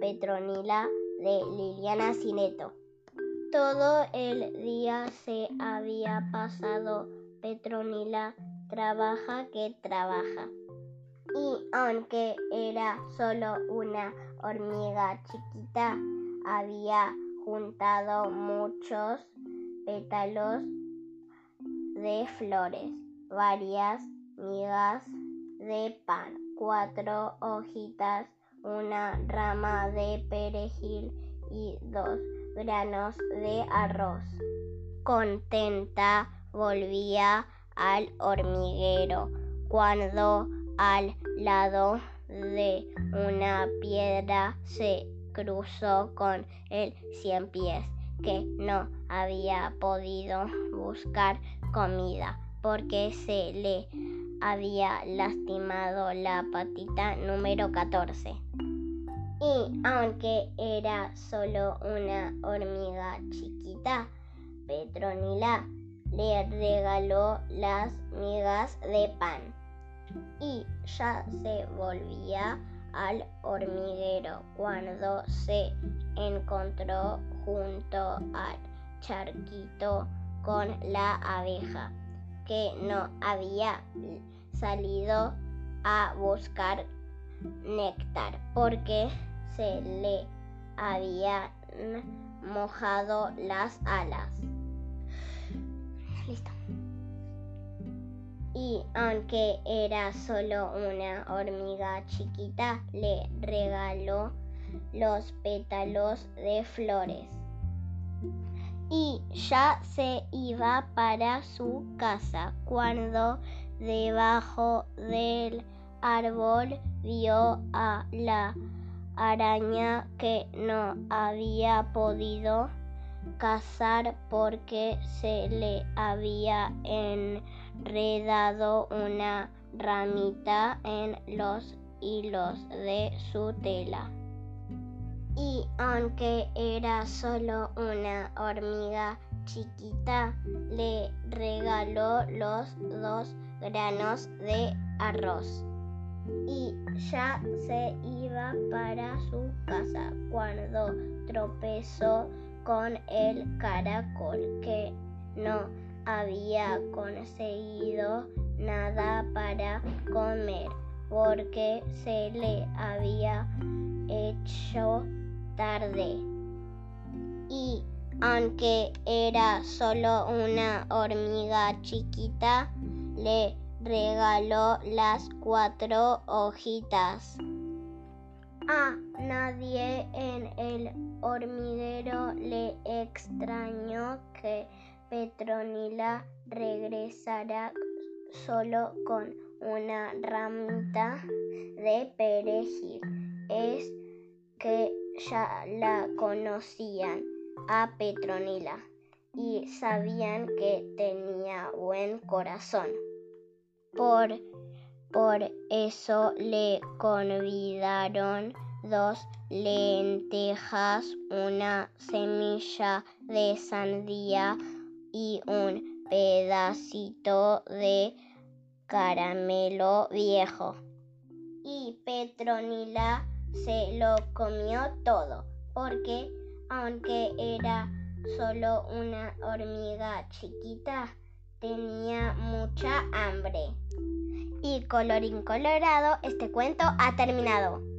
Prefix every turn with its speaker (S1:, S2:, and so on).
S1: Petronila de Liliana Cineto. Todo el día se había pasado Petronila trabaja que trabaja. Y aunque era solo una hormiga chiquita, había juntado muchos pétalos de flores, varias migas de pan, cuatro hojitas, una rama de perejil y dos granos de arroz. Contenta volvía al hormiguero cuando al lado de una piedra se cruzó con el cien pies que no había podido buscar comida porque se le había lastimado la patita número 14. Y aunque era solo una hormiga chiquita, Petronila le regaló las migas de pan y ya se volvía al hormiguero cuando se encontró junto al charquito con la abeja que no había salido a buscar néctar porque se le habían mojado las alas. Listo. Y aunque era solo una hormiga chiquita, le regaló los pétalos de flores. Y ya se iba para su casa cuando debajo del árbol vio a la araña que no había podido cazar porque se le había enredado una ramita en los hilos de su tela. Y aunque era solo una hormiga chiquita, le regaló los dos granos de arroz. Y ya se iba para su casa cuando tropezó con el caracol que no había conseguido nada para comer porque se le había hecho tarde. Y aunque era solo una hormiga chiquita, le regaló las cuatro hojitas. A nadie en el hormiguero le extrañó que Petronila regresara solo con una ramita de perejil. Es que ya la conocían a Petronila y sabían que tenía buen corazón. Por por eso le convidaron dos lentejas, una semilla de sandía y un pedacito de caramelo viejo. Y Petronila se lo comió todo, porque aunque era solo una hormiga chiquita, tenía mucha hambre. Y colorín colorado, este cuento ha terminado.